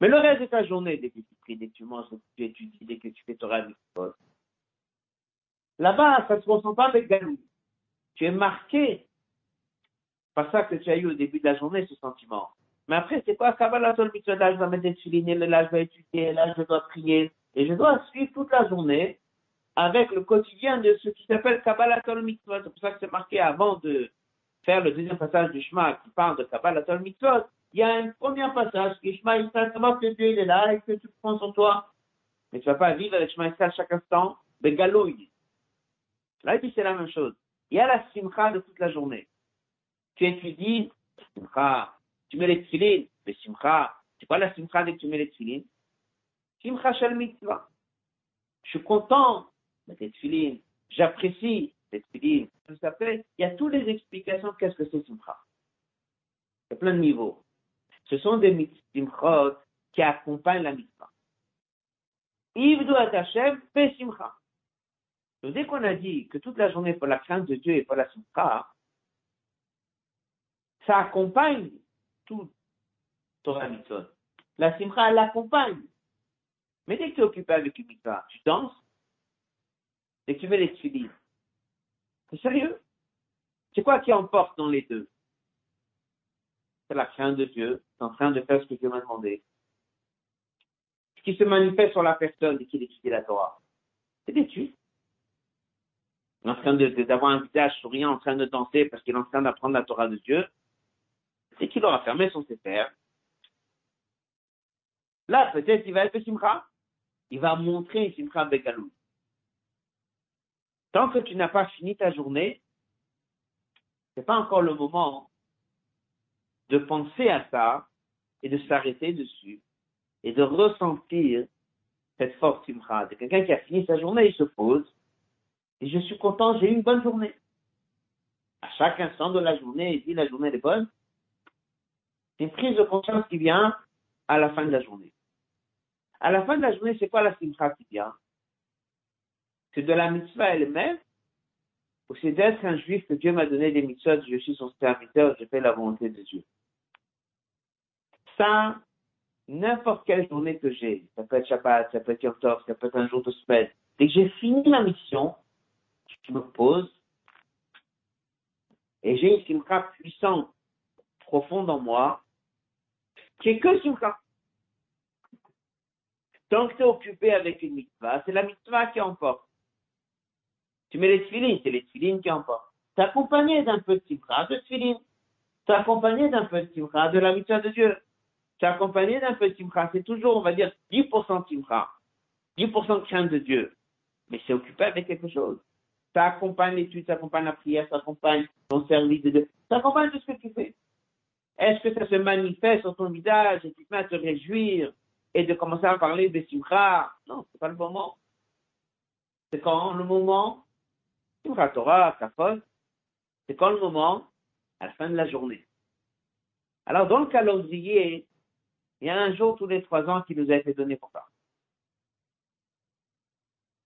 Mais le reste de ta journée, dès que tu pries, dès que tu manges, dès que tu étudies, dès que tu fais Torah Mitzvot, là-bas, ça ne se ressent pas avec Galou. Tu es marqué par ça que tu as eu au début de la journée, ce sentiment. Mais après, c'est quoi? Kabbalah Mitzvot, là, je dois mettre des là, je dois étudier, là, je dois prier, et je dois suivre toute la journée avec le quotidien de ce qui s'appelle Kabbalah Mitzvot. C'est pour ça que c'est marqué avant de faire le deuxième passage du Shema qui parle de Kabbalah Mitzvot. Il y a un premier passage qui est Shema Israël, savoir que Dieu il est là et que tu prends sur toi? Mais tu vas pas vivre avec Shema Israël chaque instant, de galouille. Là, il dit c'est la même chose. Il y a la simcha de toute la journée. Tu étudies, simcha. Tu mets les tefilines, mais simcha. C'est quoi la simcha dès que tu mets les tefilines? Simcha shel mitzvah. Je suis content de tes. J'apprécie tes tefilines. Ça fait, il y a toutes les explications qu'est-ce que c'est simcha. Il y a plein de niveaux. Ce sont des simchot qui accompagnent la mitzvah. Et Hashem, fais simcha. Dès qu'on a dit que toute la journée pour la crainte de Dieu et pour la simcha, ça accompagne tout Torah mitzvot. La simcha, elle l'accompagne. Mais dès que tu es occupé avec une mitzvah, tu danses, que tu fais les c'est sérieux? C'est quoi qui emporte dans les deux? C'est la crainte de Dieu, es en train de faire ce que Dieu m'a demandé. Ce qui se manifeste sur la personne dès qu'il étudie la Torah, c'est d'études. En train d'avoir un visage souriant, en train de danser parce qu'il est en train d'apprendre la Torah de Dieu. Dès qu'il aura fermé son sefer, là, peut-être, il va être simcha. Il va montrer simcha begalou. Tant que tu n'as pas fini ta journée, c'est pas encore le moment de penser à ça et de s'arrêter dessus et de ressentir cette force simcha. C'est quelqu'un qui a fini sa journée, il se pose et je suis content, j'ai eu une bonne journée. À chaque instant de la journée, il dit la journée est bonne. Une prise de conscience qui vient à la fin de la journée. À la fin de la journée, c'est quoi la simcha qui vient C'est de la mitzvah elle-même ou c'est d'être un juif que Dieu m'a donné des mitzvahs, je suis son serviteur, je fais la volonté de Dieu? Ça, n'importe quelle journée que j'ai, ça peut être Shabbat, ça peut être Yom Tov, ça peut être un jour de semaine, dès que j'ai fini ma mission, je me pose et j'ai une simcha puissante, profonde en moi, qui est que simcha. Tant que tu es occupé avec une mitzvah, c'est la mitzvah qui emporte. Tu mets les tefilines, c'est les tefilines qui emportent. Tu accompagné d'un peu de de tefilines. Tu accompagné d'un peu de de la mitzvah de Dieu. Tu accompagné d'un peu de c'est toujours, on va dire, 10% de simcha, 10% de crainte de Dieu. Mais c'est occupé avec quelque chose. Ça accompagne l'étude, ça accompagne la prière, ça accompagne ton service de Dieu. Ça accompagne tout ce que tu fais. Est-ce que ça se manifeste sur ton visage et tu te à te réjouir et de commencer à parler de simcha? Non, c'est pas le moment. C'est quand le moment, simcha Torah, kafod, c'est quand le moment, à la fin de la journée. Alors, dans le calendrier, il y a un jour tous les trois ans qui nous a été donné pour ça.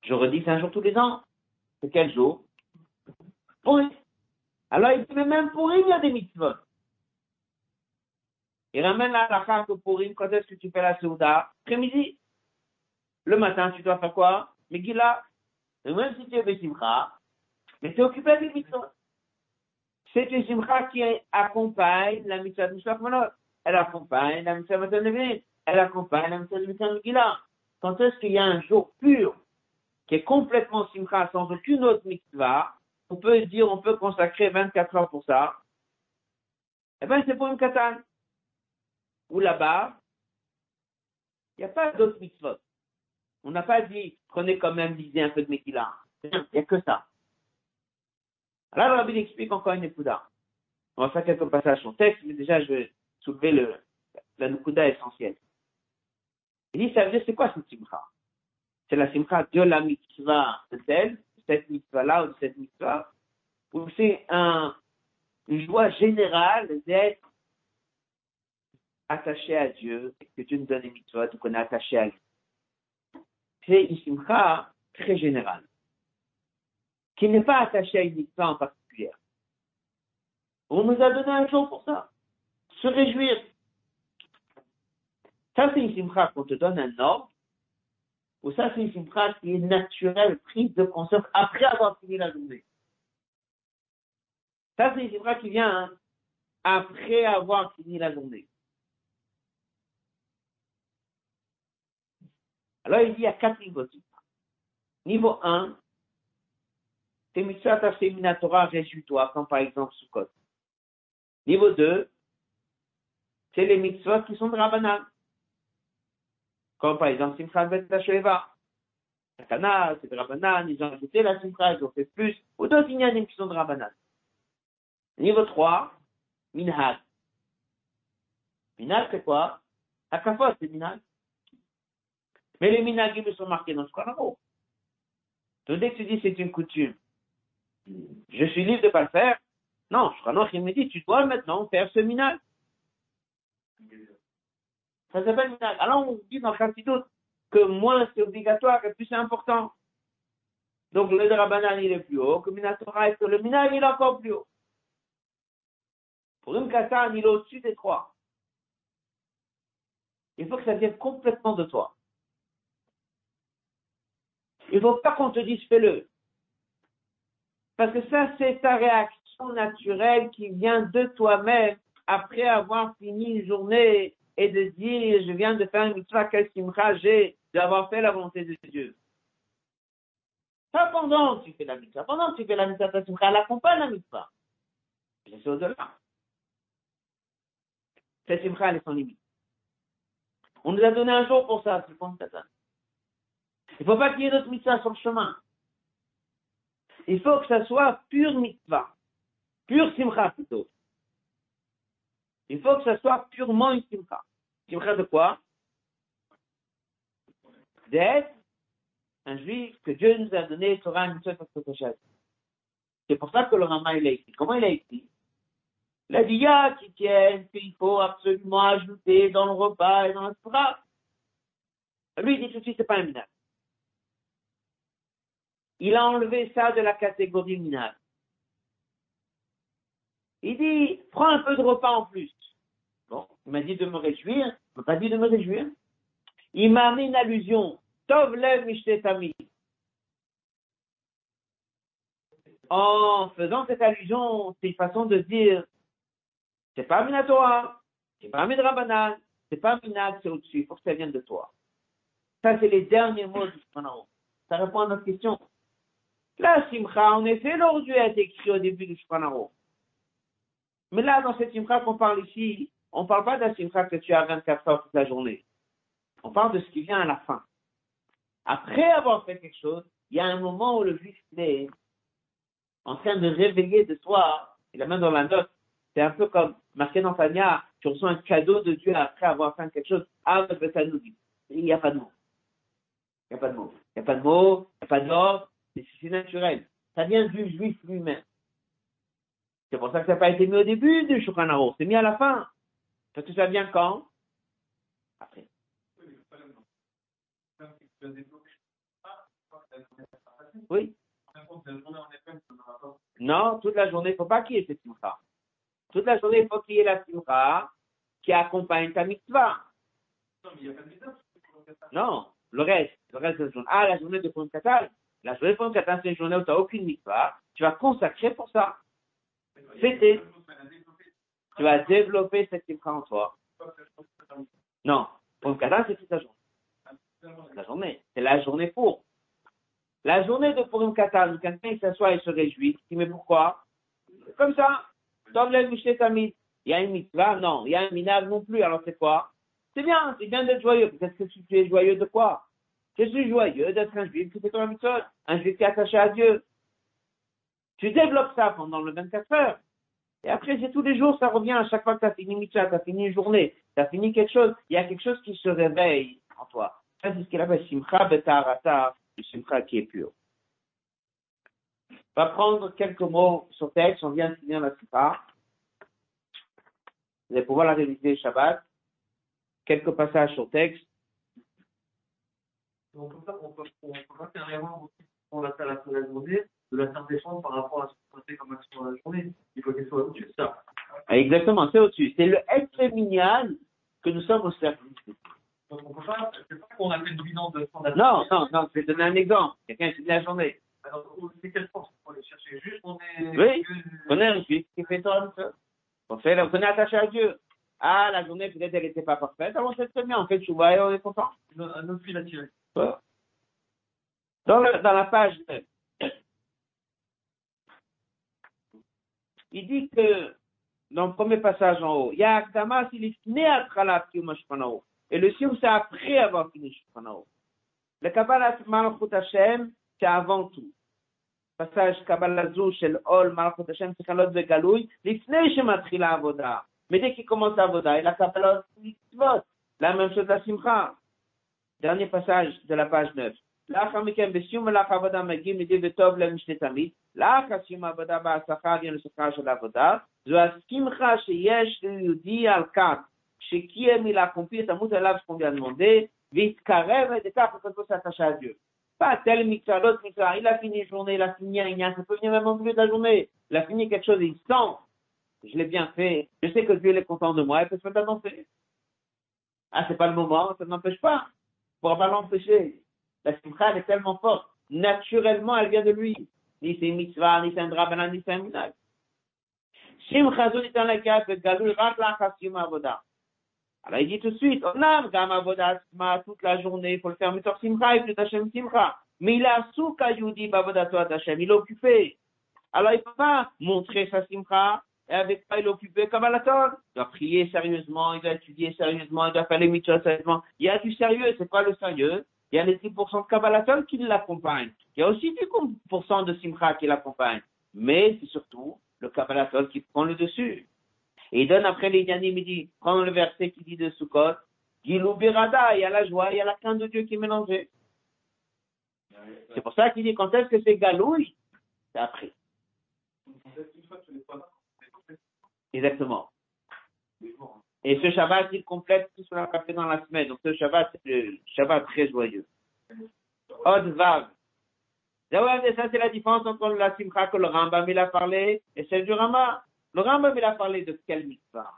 Je redis, c'est un jour tous les ans. C'est quel jour? Purim. Alors, il dit, mais même Purim, il y a des mitzvot. Il ramène la halakha que Purim, quand est-ce que tu fais la Souda? Après-midi. Le matin, tu dois faire quoi? Megillah. Et même si tu es Bessimcha, mais tu es occupé les mitzvot. C'est une simcha qui accompagne la mitzvah de Mishloach Manot. Elle accompagne la mitzvah de Levin. Elle accompagne la mitzvah de Megillah. Quand est-ce qu'il y a un jour pur qui est complètement simcha sans aucune autre mitzvah, on peut dire, on peut consacrer 24 heures pour ça? Eh bien, c'est pour une katan. Ou là-bas, il n'y a pas d'autres mitzvot. On n'a pas dit, prenez quand même, lisez un peu de Megillah. Il n'y a que ça. Alors, Rabbi explique encore une époudard. On va faire quelques passages sur texte, mais déjà, je vais soulever le, la nukuda essentielle. Il dit, ça veut dire, c'est quoi cette simcha? C'est la simcha de la mitzvah de telle, de cette mitzvah-là ou de cette mitzvah, ou c'est un, une joie générale d'être attaché à Dieu, que Dieu nous donne des mitzvahs, qu'on est attaché à lui. C'est une simcha très générale, qui n'est pas attachée à une mitzvah en particulier. On nous a donné un jour pour ça. Se réjouir. Ça, c'est une simcha qu'on te donne un ordre, ou ça, c'est une simcha qui est naturelle, prise de conscience après avoir fini la journée. Ça, c'est une simcha qui vient hein, après avoir fini la journée. Alors, il y a quatre niveaux. Niveau 1, c'est mitzvah tafsé minatora, réjouis-toi, comme par exemple Sukkot. Niveau 2, c'est les mitzvot qui sont de Rabbanan. Comme par exemple Simchat Bet. Takana, c'est de Rabbanan, ils ont ajouté la Simchat, ils ont fait plus, ou d'autres ignanim qui sont de Rabbanan. Niveau 3, Minhag. Minhag, c'est quoi? Akafot, c'est Minhag. Mais les minagim sont marqués dans ce Shulchan Donc dès que tu dis c'est une coutume, je suis libre de ne pas le faire, non, Shulchan il me dit tu dois maintenant faire ce minag. Ça s'appelle minag. Alors on dit dans d'autre que moins c'est obligatoire et plus c'est important. Donc le Drabanan il est plus haut, que Minatora le minag il est encore plus haut. Pour une katan, il est au-dessus des trois. Il faut que ça vienne complètement de toi. Il ne faut pas qu'on te dise fais-le. Parce que ça, c'est ta réaction naturelle qui vient de toi-même après avoir fini une journée et de dire je viens de faire une mitzvah, quel simcha j'ai d'avoir fait la volonté de Dieu. Pas pendant que tu fais la mitzvah. Pendant que tu fais la mitzvah, ta simcha, elle accompagne la mitzvah. C'est au-delà. Cette simcha, elle est sans limite. On nous a donné un jour pour ça, c'est pour ça. Il ne faut pas qu'il y ait d'autres mitzvahs sur le chemin. Il faut que ça soit pure mitzvah. Pure simcha plutôt. Il faut que ça soit purement une simcha. Simcha de quoi? D'être un juif que Dieu nous a donné un mitzvah C'est pour ça que le Rama il a écrit. Comment il a écrit? Il a dit, il y a qui tiennent qu'il faut absolument ajouter dans le repas et dans la phrase. Lui, il dit tout de suite, c'est pas un minage il a enlevé ça de la catégorie minale. Il dit, prends un peu de repas en plus. Bon, il m'a dit de me réjouir, il m'a pas dit de me réjouir. Il m'a mis une allusion. Tov lev tami. En faisant cette allusion, c'est une façon de dire, c'est pas Minatora, c'est pas Midrabanan, c'est pas Minag, c'est au-dessus, il faut que ça vienne de toi. Ça, c'est les derniers mots du Ça répond à notre question. La simcha, en effet, dû être écrit au début du Shulchan Mais là, dans cette simcha qu'on parle ici, on ne parle pas de la simcha que tu as 24 heures toute la journée. On parle de ce qui vient à la fin. Après avoir fait quelque chose, il y a un moment où le juif est en train de réveiller de toi, il a même dans la note, c'est un peu comme marqué dans tu reçois un cadeau de Dieu après avoir fait quelque chose, ah, il n'y a pas de mots. Il n'y a pas de mots. Il n'y a pas de mots, il n'y a pas d'ordre, c'est naturel. Ça vient du juif lui-même. C'est pour ça que ça n'a pas été mis au début du Shulchan c'est mis à la fin. Parce que ça vient quand? Après. Oui. Non, toute la journée, il ne faut pas qu'il y ait cette simcha. Toute la journée, il faut qu'il y ait la simcha qui accompagne ta mitzvah. Non, le reste, le reste de la journée. Ah, la journée de Purim la journée de c'est une journée où tu n'as aucune mitzvah, tu vas consacrer pour ça. Fêter. Tu vas développer cette simcha en toi. Non, pour Katan, c'est toute la journée. La journée. C'est la journée pour. La journée de Purim Katan, quelqu'un s'assoit et se réjouit, il mais pourquoi? Comme ça. Il y a une mitzvah? Non. Il y a un minage non plus. Alors c'est quoi? C'est bien, c'est bien d'être joyeux. Peut-être que tu es joyeux de quoi? Je suis joyeux d'être un juif qui fait ton mitzvot, un juif qui est attaché à Dieu. Tu développes ça pendant le 24 heures. Et après, c'est tous les jours, ça revient à chaque fois que tu as fini mitzvah, tu as fini une journée, tu as fini quelque chose, il y a quelque chose qui se réveille en toi. Ça, c'est ce qu'il appelle simcha betarata, le simcha qui est pur. On va prendre quelques mots sur texte, on vient de finir la simcha. Vous allez pouvoir la réviser Shabbat. Quelques passages sur texte. On peut pas, on peut, on peut l'erreur aussi pour la salle de la journée, de la faire descendre par rapport à ce qu'on fait comme action dans la journée. Il faut qu'elle soit au-dessus de ça. Exactement, c'est au-dessus. C'est le être minial que nous sommes au service. Donc on peut pas, c'est pas qu'on a fait le bilan de son Non, non, non, je vais donner un exemple. Quelqu'un finit la journée. Alors, c'est quelle force? Pour aller chercher Juste, on est. Oui, on est un juif qui fait Torah On fait, on est attaché à Dieu. Ah, la journée, peut-être, elle n'était pas parfaite. Alors, c'est très bien. On fait Chouba et on est content. Un autre fil à tirer. Dans, le, dans la page 9, il dit que dans le premier passage en haut, il y a Akdama, il est né à. Et le Sium, c'est après avoir fini Shpanao. Le Kabbalah Malchut Hashem, c'est avant tout. Passage Kabbalah Zou, Shel Ol, Malchut Hashem, c'est Kalot Vegalouy, l'Ifnei Shematchila Avoda. Mais dès qu'il commence Avoda, il a Kabbalah Mitzvot. La même chose la Simcha. Dernier passage de la page 9. Le il a qu'on pour à Dieu. Pas tel. Il a fini une journée, il a fini un Ça peut venir même au milieu de la journée. Il a fini quelque chose il sent. Je l'ai bien fait. Je sais que Dieu est content de moi. Et peut se. Ah, c'est pas le moment. Ça n'empêche pas on pourra pas l'empêcher. La simcha, elle est tellement forte. Naturellement, elle vient de lui. Ni c'est mitzvah, ni c'est un drabana, ni c'est un minag. Alors il dit tout de suite, onam gam avoda asma toute la journée, il faut le faire mitzvah simcha, et plus Hashem simcha. Mais il a souka yudi bavodato Hashem, il est occupé. Alors il ne peut pas montrer sa simcha, et avec ça il est occupé? Comme à. Il doit prier sérieusement, il doit étudier sérieusement, il doit faire les mitzvahs sérieusement. Il y a du sérieux, c'est pas le sérieux? Il y a les 10% de Kabbalatol qui l'accompagnent. Il y a aussi 10% de Simcha qui l'accompagnent. Mais c'est surtout le Kabbalatol qui prend le dessus. Et il donne après les il dit, prends le verset qui dit de Sukkot, il y a la joie, il y a la crainte de Dieu qui est mélangée. C'est pour ça qu'il dit, quand est-ce que c'est Galouille C'est après. Exactement. Et ce Shabbat, il complète tout ce qu'on a fait dans la semaine. Donc ce Shabbat, c'est le Shabbat très joyeux. Od Vav. Ça, c'est la différence entre la Simcha que le Rambam il a parlé et celle du Rama. Le Rambam il a parlé de quelle mitzvah?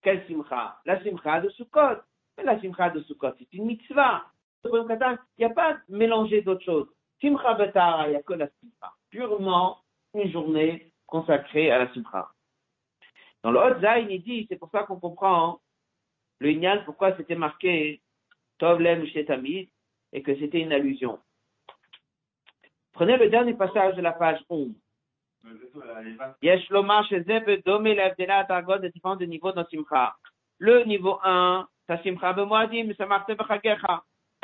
Quelle Simcha? La Simcha de Sukkot. Mais la Simcha de Sukkot, c'est une mitzvah. Il n'y a pas mélangé d'autres choses. Simcha Betara, il n'y a que la Simcha. Purement une journée consacrée à la Simcha. Dans le Hot Zain, il dit, c'est pour ça qu'on comprend le Inyan, pourquoi c'était marqué Tov Lem Tamid et que c'était une allusion. Prenez le dernier passage de la page 11. Yesh Lomar Shezeb Domé Levdela Targod de différents niveaux dans Simcha. Le niveau 1, ça Bemoadim, ça marque.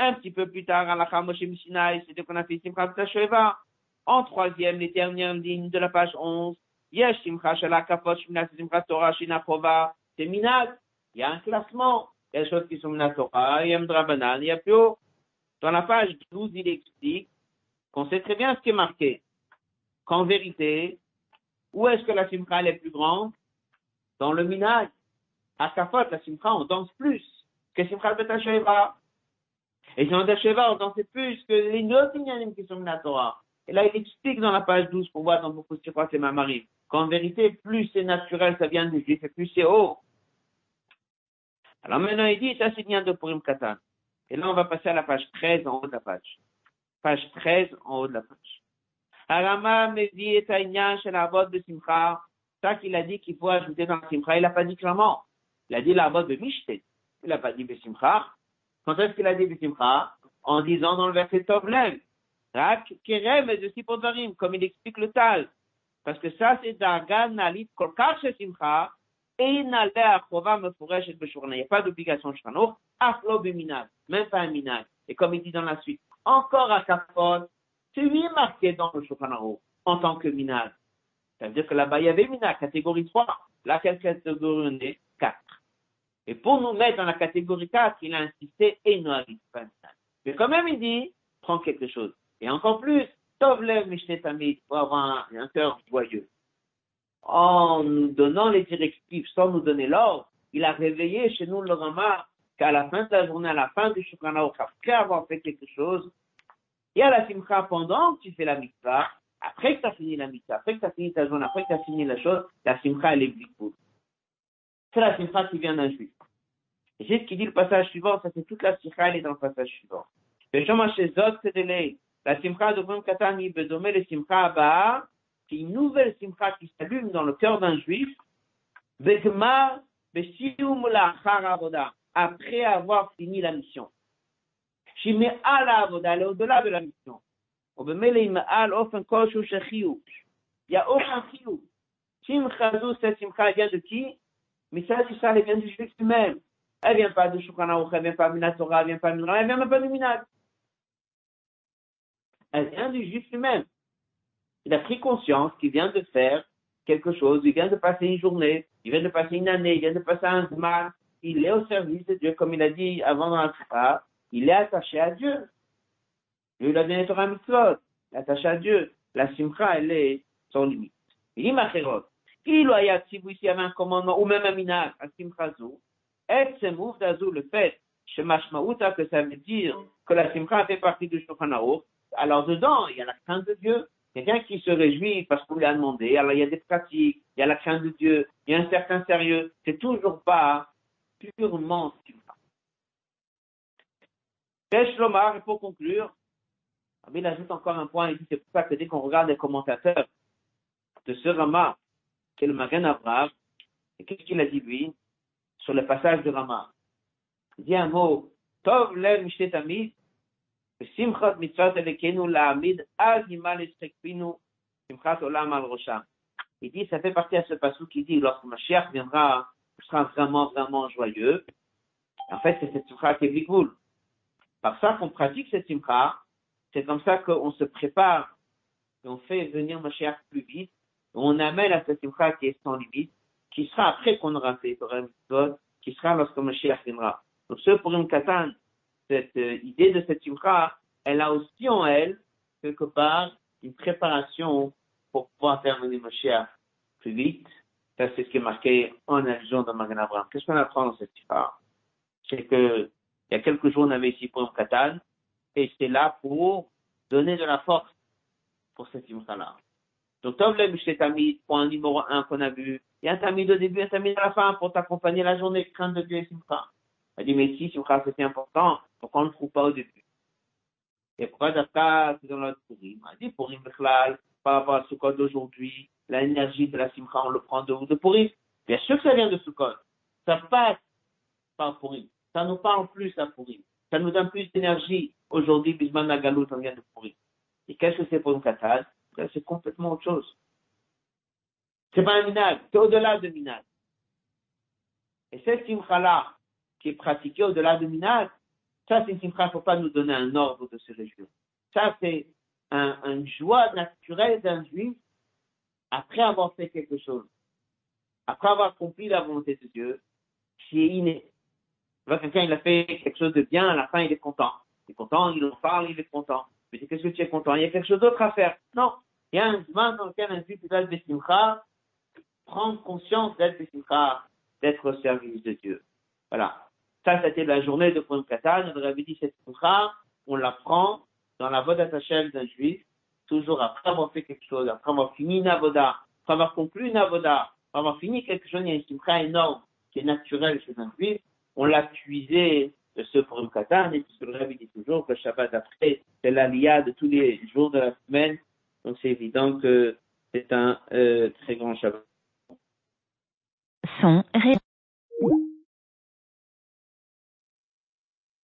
Un petit peu plus tard, la Moshe Mishinai, c'était qu'on a fait Simcha B'Tasheva. En troisième, les dernières lignes de la page 11, Simcha Simcha Torah. Il y a un classement. Il y a des choses qui sont Minat Torah, il y a Mdrabanan, il y a haut. Dans la page 12, il explique qu'on sait très bien ce qui est marqué. Qu'en vérité, où est-ce que la Simcha est plus grande? Dans le Minat. À Kafot, la Simcha, on danse plus que Simcha Betasheva. Et si on Betasheva, on dansait plus que les autres qui sont Minat Torah. Et là, il explique dans la page 12 pour voir dans beaucoup de circonstances, c'est qu'en vérité, plus c'est naturel, ça vient du juif, et plus c'est haut. Alors maintenant, il dit, ça c'est bien de Purim Katan. Et là, on va passer à la page 13 en haut de la page. Page 13 en haut de la page. Arama Mevi chez la vote de Simcha. Ça qu'il a dit qu'il faut ajouter dans Simcha, il n'a pas dit clairement. Il a dit la vote de Mishtet. Il n'a pas dit Simcha. Quand est-ce qu'il a dit Simcha? En disant dans le verset Tovlem. Rak Kerem et de Sipodarim, comme il explique le Tal. Parce que ça, c'est Dagan Nalit Kolkar Simcha, et Nale Achova Mefureshet Beshurna. Il n'y a pas d'obligation Shanour, Aflo Biminag, même pas un minag. Et comme il dit dans la suite, encore à Kafon, c'est lui marqué dans le Shulchan en tant que minag. Ça veut dire que là-bas, il y avait Mina, catégorie 3. Là, quelle catégorie on est 4. Et pour nous mettre dans la catégorie 4, il a insisté et Noarit, pas Mina. Mais quand même, il dit, prends quelque chose. Et encore plus, Tovlev Mishnetamid, pour avoir un, cœur joyeux. En nous donnant les directives, sans nous donner l'ordre, il a réveillé chez nous le Rama qu'à la fin de la journée, à la fin du Shukranao, après avoir fait quelque chose, y a la simcha pendant que tu fais la mitzvah, après que tu as fini la mitzvah, après que tu as fini ta journée, après que tu as fini la chose, la simcha, elle est blikboul. C'est la simcha qui vient d'un juif. Et c'est ce qui dit le passage suivant, ça c'est toute la simcha, elle est dans le passage suivant. Le chemin chez Zot, c'est de la simcha de Brum Katani, Bedomé, le simcha Abba, qui est une nouvelle simcha qui s'allume dans le cœur d'un juif, la après avoir fini la mission. Shime ala avoda, elle est au-delà de la mission. Il n'y a aucun chiou. Simchazou, cette simcha, vient de qui? Mais ça, c'est ça, elle vient du juif lui-même. Elle vient pas de Shukranao, elle vient pas de Minatora, elle vient pas de elle vient même pas de Minad. Elle vient du juif lui-même. Il a pris conscience qu'il vient de faire quelque chose, il vient de passer une journée, il vient de passer une année, il vient de passer un zman, il est au service de Dieu, comme il a dit avant dans la il est attaché à Dieu. Il a donné Torah mitzvot, attaché à Dieu. La simcha, elle est sans limite. Il dit Macherot, il y avait un commandement, ou même un minag, à simcha zou, et c'est mouf d'azou, le fait, que ça veut dire que la simcha fait partie du Shulchan alors dedans, il y a la crainte de Dieu, quelqu'un qui se réjouit parce qu'on lui a demandé, alors il y a des pratiques, il y a la crainte de Dieu, il y a un certain sérieux, c'est toujours pas purement simcha. Pesh Lomar, pour conclure, il ajoute encore un point, il dit c'est pour ça que dès qu'on regarde les commentateurs de ce Rama, qui est le Magen Abraham, et qu'est-ce qu'il a dit lui sur le passage de Rama? Il dit un mot, Tov lev mishtet Il dit, ça fait partie à ce passage qui dit, lorsque Mashiach viendra, sera vraiment, vraiment joyeux. En fait, c'est cette simcha qui est. Par ça qu'on pratique cette simcha, c'est comme ça qu'on se prépare, et on fait venir Mashiach plus vite, on amène à cette simcha qui est sans limite, qui sera après qu'on aura fait qui sera lorsque Mashiach viendra. Donc ce pour une katan, cette euh, idée de cette simcha, elle a aussi en elle, quelque part, une préparation pour pouvoir faire venir Mashiach plus vite. Ça, c'est ce qui est marqué en allusion dans Magan Abraham. Qu'est-ce qu'on apprend dans cette simcha? C'est que, il y a quelques jours, on avait ici pour une katan, et c'est là pour donner de la force pour cette simcha-là. Donc, Tov le Tamid, point numéro un qu'on a vu. Il y a un tamid au début, un tamid à la fin pour t'accompagner la journée, crainte de Dieu et simcha. Elle dit, mais si simcha c'était important, on pas au début? Et pourquoi d'après, c'est dans notre Purim? Elle dit, Purim Bechlal, par rapport à Sukkot d'aujourd'hui, l'énergie de la simcha, on le prend de, de Purim. Bien sûr que ça vient de Sukkot. Ça passe par Purim. Ça nous parle plus à Purim. Ça nous donne plus d'énergie. Aujourd'hui, Bisman Nagalut, on vient de Purim. Et qu'est-ce que c'est pour une katane? c'est complètement autre chose. C'est pas un minag, c'est au-delà de minag. Et cette simcha-là, qui est pratiquée au-delà de minag, ça c'est une il ne faut pas nous donner un ordre de se réjouir. Ça c'est un, une joie naturelle d'un juif après avoir fait quelque chose, après avoir accompli la volonté de Dieu, qui est inné. Quelqu'un, il a fait quelque chose de bien, à la fin, il est content. Il est content, il en parle, il est content. Mais qu'est-ce que tu es content? Il y a quelque chose d'autre à faire. Non. Il y a un moment dans lequel un juif être prendre conscience d'être d'être au service de Dieu. Voilà. Ça, c'était la journée de Purim Katan. On avait dit cette simcha, on la prend dans la voie Hashem d'un juif, toujours après avoir fait quelque chose, après avoir fini une avoda, après avoir conclu une avoda, après avoir fini quelque chose, il y a une simcha énorme qui est naturelle chez un juif. On l'a puisé de ce Purim Katan, et puisque le Rabbi dit toujours que le Shabbat après, c'est l'aliyah de tous les jours de la semaine, donc c'est évident que c'est un euh, très grand Shabbat.